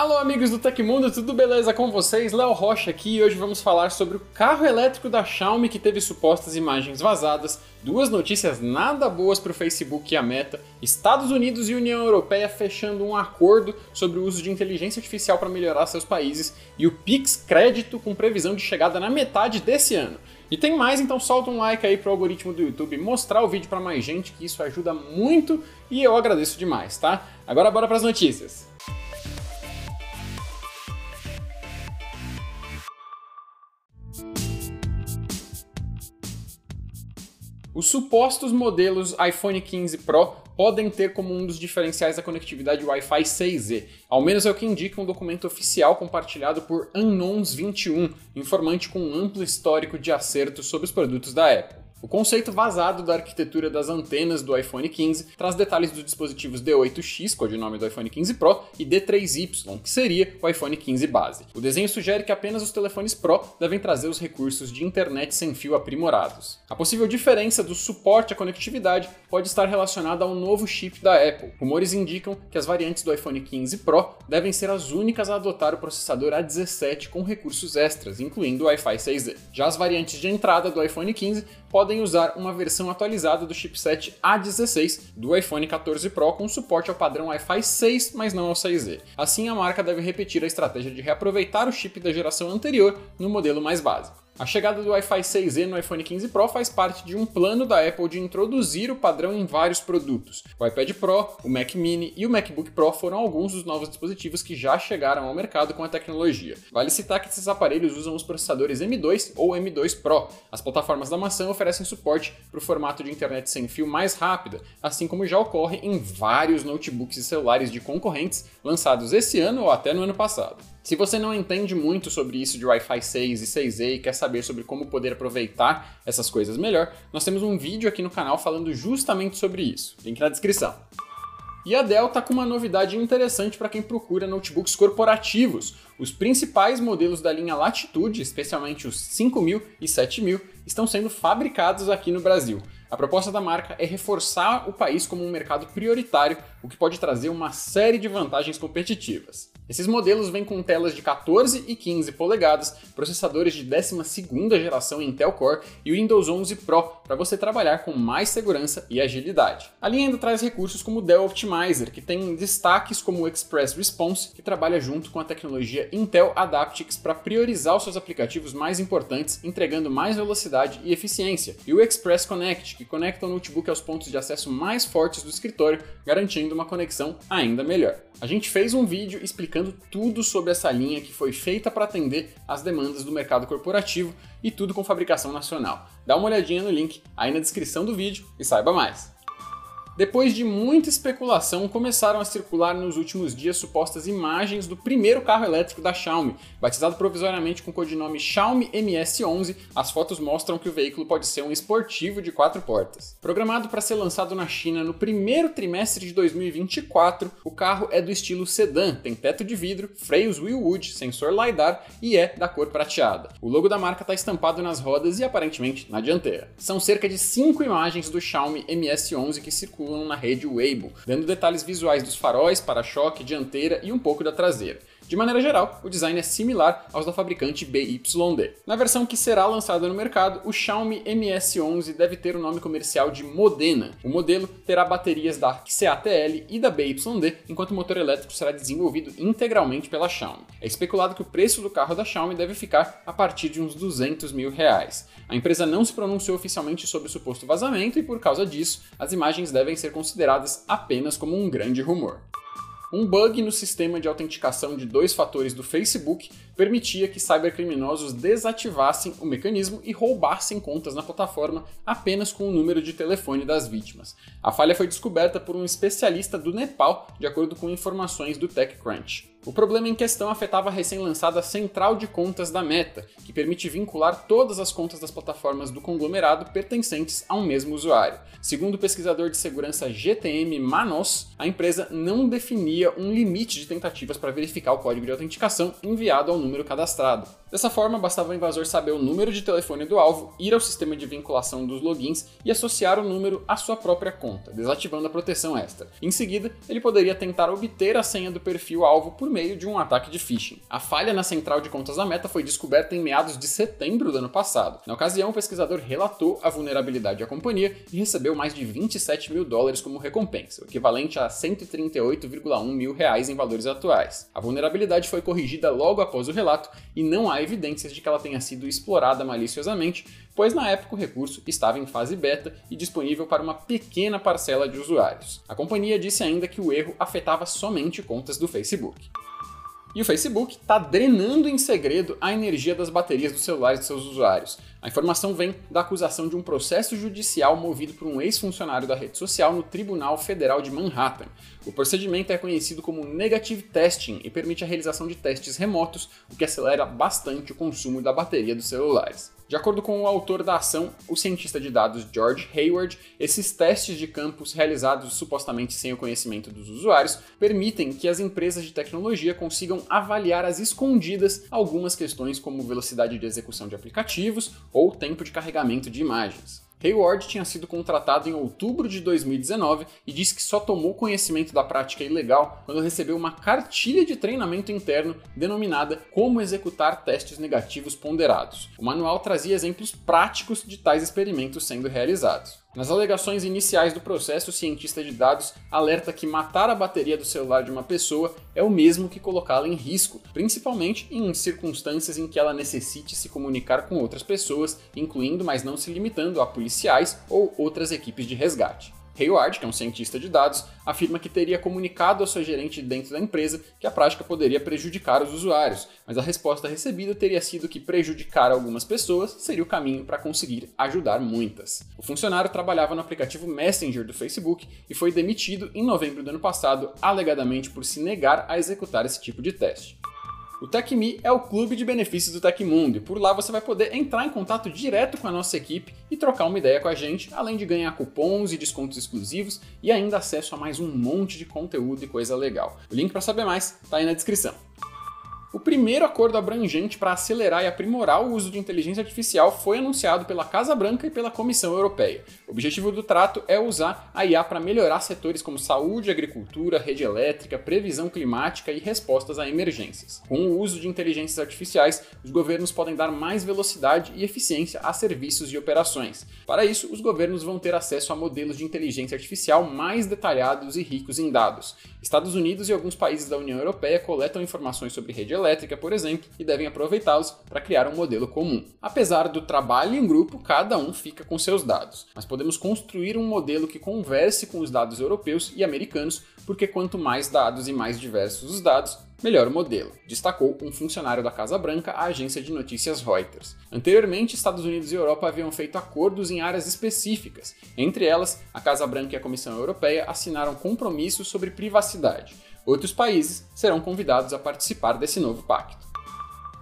Alô, amigos do Tecmundo, tudo beleza com vocês? Léo Rocha aqui e hoje vamos falar sobre o carro elétrico da Xiaomi que teve supostas imagens vazadas, duas notícias nada boas para o Facebook e a Meta, Estados Unidos e União Europeia fechando um acordo sobre o uso de inteligência artificial para melhorar seus países e o Pix Crédito com previsão de chegada na metade desse ano. E tem mais, então solta um like aí pro algoritmo do YouTube mostrar o vídeo para mais gente, que isso ajuda muito e eu agradeço demais, tá? Agora bora para as notícias. Os supostos modelos iPhone 15 Pro podem ter como um dos diferenciais a conectividade Wi-Fi 6E. Ao menos é o que indica um documento oficial compartilhado por Unknowns21, informante com um amplo histórico de acertos sobre os produtos da Apple. O conceito vazado da arquitetura das antenas do iPhone 15 traz detalhes dos dispositivos D8X, codinome do iPhone 15 Pro, e D3Y, que seria o iPhone 15 base. O desenho sugere que apenas os telefones Pro devem trazer os recursos de internet sem fio aprimorados. A possível diferença do suporte à conectividade pode estar relacionada ao novo chip da Apple. Rumores indicam que as variantes do iPhone 15 Pro devem ser as únicas a adotar o processador A17 com recursos extras, incluindo o Wi-Fi 6E. Já as variantes de entrada do iPhone 15 podem usar uma versão atualizada do chipset A16 do iPhone 14 Pro com suporte ao padrão Wi-Fi 6, mas não ao 6E. Assim, a marca deve repetir a estratégia de reaproveitar o chip da geração anterior no modelo mais básico. A chegada do Wi-Fi 6E no iPhone 15 Pro faz parte de um plano da Apple de introduzir o padrão em vários produtos. O iPad Pro, o Mac Mini e o MacBook Pro foram alguns dos novos dispositivos que já chegaram ao mercado com a tecnologia. Vale citar que esses aparelhos usam os processadores M2 ou M2 Pro. As plataformas da maçã oferecem suporte para o formato de internet sem fio mais rápida, assim como já ocorre em vários notebooks e celulares de concorrentes lançados esse ano ou até no ano passado. Se você não entende muito sobre isso de Wi-Fi 6 e 6E e quer saber sobre como poder aproveitar essas coisas melhor, nós temos um vídeo aqui no canal falando justamente sobre isso. Link na descrição. E a Dell está com uma novidade interessante para quem procura notebooks corporativos. Os principais modelos da linha Latitude, especialmente os 5000 e 7000, estão sendo fabricados aqui no Brasil. A proposta da marca é reforçar o país como um mercado prioritário, o que pode trazer uma série de vantagens competitivas. Esses modelos vêm com telas de 14 e 15 polegadas, processadores de 12ª geração Intel Core e o Windows 11 Pro para você trabalhar com mais segurança e agilidade. A linha ainda traz recursos como o Dell Optimizer, que tem destaques como o Express Response, que trabalha junto com a tecnologia Intel Adaptix para priorizar os seus aplicativos mais importantes, entregando mais velocidade e eficiência, e o Express Connect, que conecta o notebook aos pontos de acesso mais fortes do escritório, garantindo uma conexão ainda melhor. A gente fez um vídeo explicando tudo sobre essa linha que foi feita para atender às demandas do mercado corporativo e tudo com fabricação nacional. Dá uma olhadinha no link aí na descrição do vídeo e saiba mais. Depois de muita especulação, começaram a circular nos últimos dias supostas imagens do primeiro carro elétrico da Xiaomi. Batizado provisoriamente com o codinome Xiaomi MS11, as fotos mostram que o veículo pode ser um esportivo de quatro portas. Programado para ser lançado na China no primeiro trimestre de 2024, o carro é do estilo sedã, tem teto de vidro, freios Willwood, sensor LiDAR e é da cor prateada. O logo da marca está estampado nas rodas e aparentemente na dianteira. São cerca de cinco imagens do Xiaomi MS11 que circulam na rede Weibo, dando detalhes visuais dos faróis, para-choque, dianteira e um pouco da traseira. De maneira geral, o design é similar aos da fabricante BYD. Na versão que será lançada no mercado, o Xiaomi MS11 deve ter o nome comercial de Modena. O modelo terá baterias da XCATL e da BYD, enquanto o motor elétrico será desenvolvido integralmente pela Xiaomi. É especulado que o preço do carro da Xiaomi deve ficar a partir de uns 200 mil reais. A empresa não se pronunciou oficialmente sobre o suposto vazamento e, por causa disso, as imagens devem ser consideradas apenas como um grande rumor. Um bug no sistema de autenticação de dois fatores do Facebook permitia que cybercriminosos desativassem o mecanismo e roubassem contas na plataforma apenas com o número de telefone das vítimas. A falha foi descoberta por um especialista do Nepal, de acordo com informações do TechCrunch. O problema em questão afetava a recém-lançada Central de Contas da Meta, que permite vincular todas as contas das plataformas do conglomerado pertencentes a um mesmo usuário. Segundo o pesquisador de segurança GTM Manos, a empresa não definia um limite de tentativas para verificar o código de autenticação enviado ao número cadastrado. Dessa forma, bastava o invasor saber o número de telefone do alvo, ir ao sistema de vinculação dos logins e associar o número à sua própria conta, desativando a proteção extra. Em seguida, ele poderia tentar obter a senha do perfil alvo por meio de um ataque de phishing. A falha na central de contas da Meta foi descoberta em meados de setembro do ano passado. Na ocasião, o pesquisador relatou a vulnerabilidade à companhia e recebeu mais de 27 mil dólares como recompensa, o equivalente a 138,1 mil reais em valores atuais. A vulnerabilidade foi corrigida logo após o relato e não há evidências de que ela tenha sido explorada maliciosamente, pois na época o recurso estava em fase beta e disponível para uma pequena parcela de usuários. A companhia disse ainda que o erro afetava somente contas do Facebook. E o Facebook está drenando em segredo a energia das baterias dos celulares de seus usuários. A informação vem da acusação de um processo judicial movido por um ex-funcionário da rede social no Tribunal Federal de Manhattan. O procedimento é conhecido como negative testing e permite a realização de testes remotos, o que acelera bastante o consumo da bateria dos celulares. De acordo com o autor da ação, o cientista de dados George Hayward, esses testes de campos realizados supostamente sem o conhecimento dos usuários permitem que as empresas de tecnologia consigam avaliar às escondidas algumas questões como velocidade de execução de aplicativos ou tempo de carregamento de imagens. Hayward tinha sido contratado em outubro de 2019 e disse que só tomou conhecimento da prática ilegal quando recebeu uma cartilha de treinamento interno denominada Como Executar Testes Negativos Ponderados. O manual trazia exemplos práticos de tais experimentos sendo realizados. Nas alegações iniciais do processo, o cientista de dados alerta que matar a bateria do celular de uma pessoa é o mesmo que colocá-la em risco, principalmente em circunstâncias em que ela necessite se comunicar com outras pessoas, incluindo, mas não se limitando, a policiais ou outras equipes de resgate. Hayward, que é um cientista de dados, afirma que teria comunicado ao seu gerente dentro da empresa que a prática poderia prejudicar os usuários, mas a resposta recebida teria sido que prejudicar algumas pessoas seria o caminho para conseguir ajudar muitas. O funcionário trabalhava no aplicativo Messenger do Facebook e foi demitido em novembro do ano passado, alegadamente por se negar a executar esse tipo de teste. O TecMe é o clube de benefícios do Tecmundo e por lá você vai poder entrar em contato direto com a nossa equipe e trocar uma ideia com a gente, além de ganhar cupons e descontos exclusivos e ainda acesso a mais um monte de conteúdo e coisa legal. O link para saber mais está aí na descrição. O primeiro acordo abrangente para acelerar e aprimorar o uso de inteligência artificial foi anunciado pela Casa Branca e pela Comissão Europeia. O objetivo do trato é usar a IA para melhorar setores como saúde, agricultura, rede elétrica, previsão climática e respostas a emergências. Com o uso de inteligências artificiais, os governos podem dar mais velocidade e eficiência a serviços e operações. Para isso, os governos vão ter acesso a modelos de inteligência artificial mais detalhados e ricos em dados. Estados Unidos e alguns países da União Europeia coletam informações sobre rede elétrica, por exemplo, e devem aproveitá-los para criar um modelo comum. Apesar do trabalho em grupo, cada um fica com seus dados, mas podemos construir um modelo que converse com os dados europeus e americanos, porque quanto mais dados e mais diversos os dados, melhor modelo, destacou um funcionário da Casa Branca à agência de notícias Reuters. Anteriormente, Estados Unidos e Europa haviam feito acordos em áreas específicas. Entre elas, a Casa Branca e a Comissão Europeia assinaram compromissos sobre privacidade. Outros países serão convidados a participar desse novo pacto.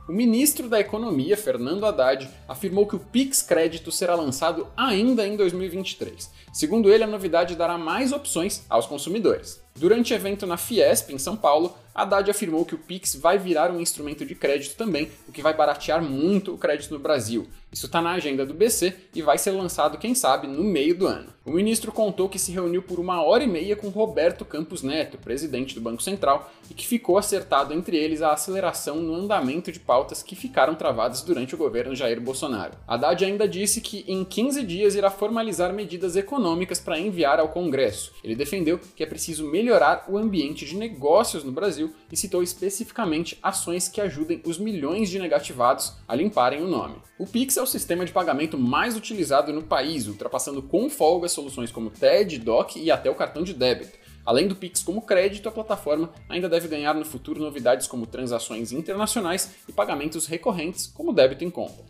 O ministro da Economia, Fernando Haddad, afirmou que o Pix Crédito será lançado ainda em 2023. Segundo ele, a novidade dará mais opções aos consumidores. Durante evento na Fiesp, em São Paulo, Haddad afirmou que o Pix vai virar um instrumento de crédito também, o que vai baratear muito o crédito no Brasil. Isso está na agenda do BC e vai ser lançado, quem sabe, no meio do ano. O ministro contou que se reuniu por uma hora e meia com Roberto Campos Neto, presidente do Banco Central, e que ficou acertado entre eles a aceleração no andamento de pautas que ficaram travadas durante o governo Jair Bolsonaro. Haddad ainda disse que em 15 dias irá formalizar medidas econômicas para enviar ao Congresso. Ele defendeu que é preciso melhorar o ambiente de negócios no Brasil e citou especificamente ações que ajudem os milhões de negativados a limparem o nome. O Pix é o sistema de pagamento mais utilizado no país, ultrapassando com folga soluções como TED, DOC e até o cartão de débito. Além do Pix como crédito, a plataforma ainda deve ganhar no futuro novidades como transações internacionais e pagamentos recorrentes, como débito em conta.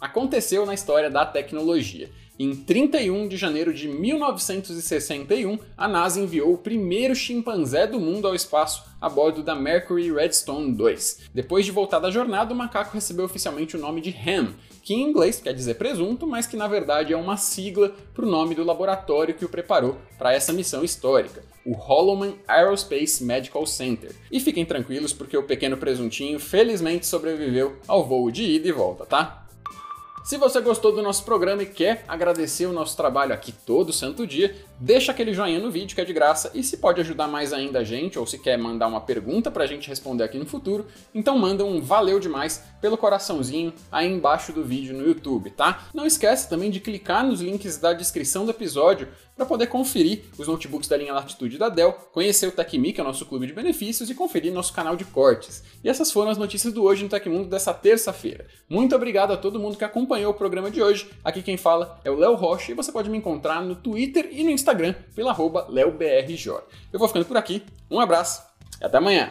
Aconteceu na história da tecnologia. Em 31 de janeiro de 1961, a NASA enviou o primeiro chimpanzé do mundo ao espaço a bordo da Mercury Redstone 2. Depois de voltar da jornada, o macaco recebeu oficialmente o nome de Ham, que em inglês quer dizer presunto, mas que na verdade é uma sigla para o nome do laboratório que o preparou para essa missão histórica o Holloman Aerospace Medical Center. E fiquem tranquilos porque o pequeno presuntinho felizmente sobreviveu ao voo de ida e volta, tá? Se você gostou do nosso programa e quer agradecer o nosso trabalho aqui todo santo dia, deixa aquele joinha no vídeo que é de graça e se pode ajudar mais ainda a gente ou se quer mandar uma pergunta pra gente responder aqui no futuro, então manda um valeu demais pelo coraçãozinho aí embaixo do vídeo no YouTube, tá? Não esquece também de clicar nos links da descrição do episódio para poder conferir os notebooks da linha Latitude da Dell, conhecer o TecMe, que é o nosso clube de benefícios, e conferir nosso canal de cortes. E essas foram as notícias do Hoje no Tecmundo dessa terça-feira. Muito obrigado a todo mundo que acompanhou o programa de hoje. Aqui quem fala é o Léo Rocha e você pode me encontrar no Twitter e no Instagram pela arroba LeoBRJ. Eu vou ficando por aqui, um abraço e até amanhã!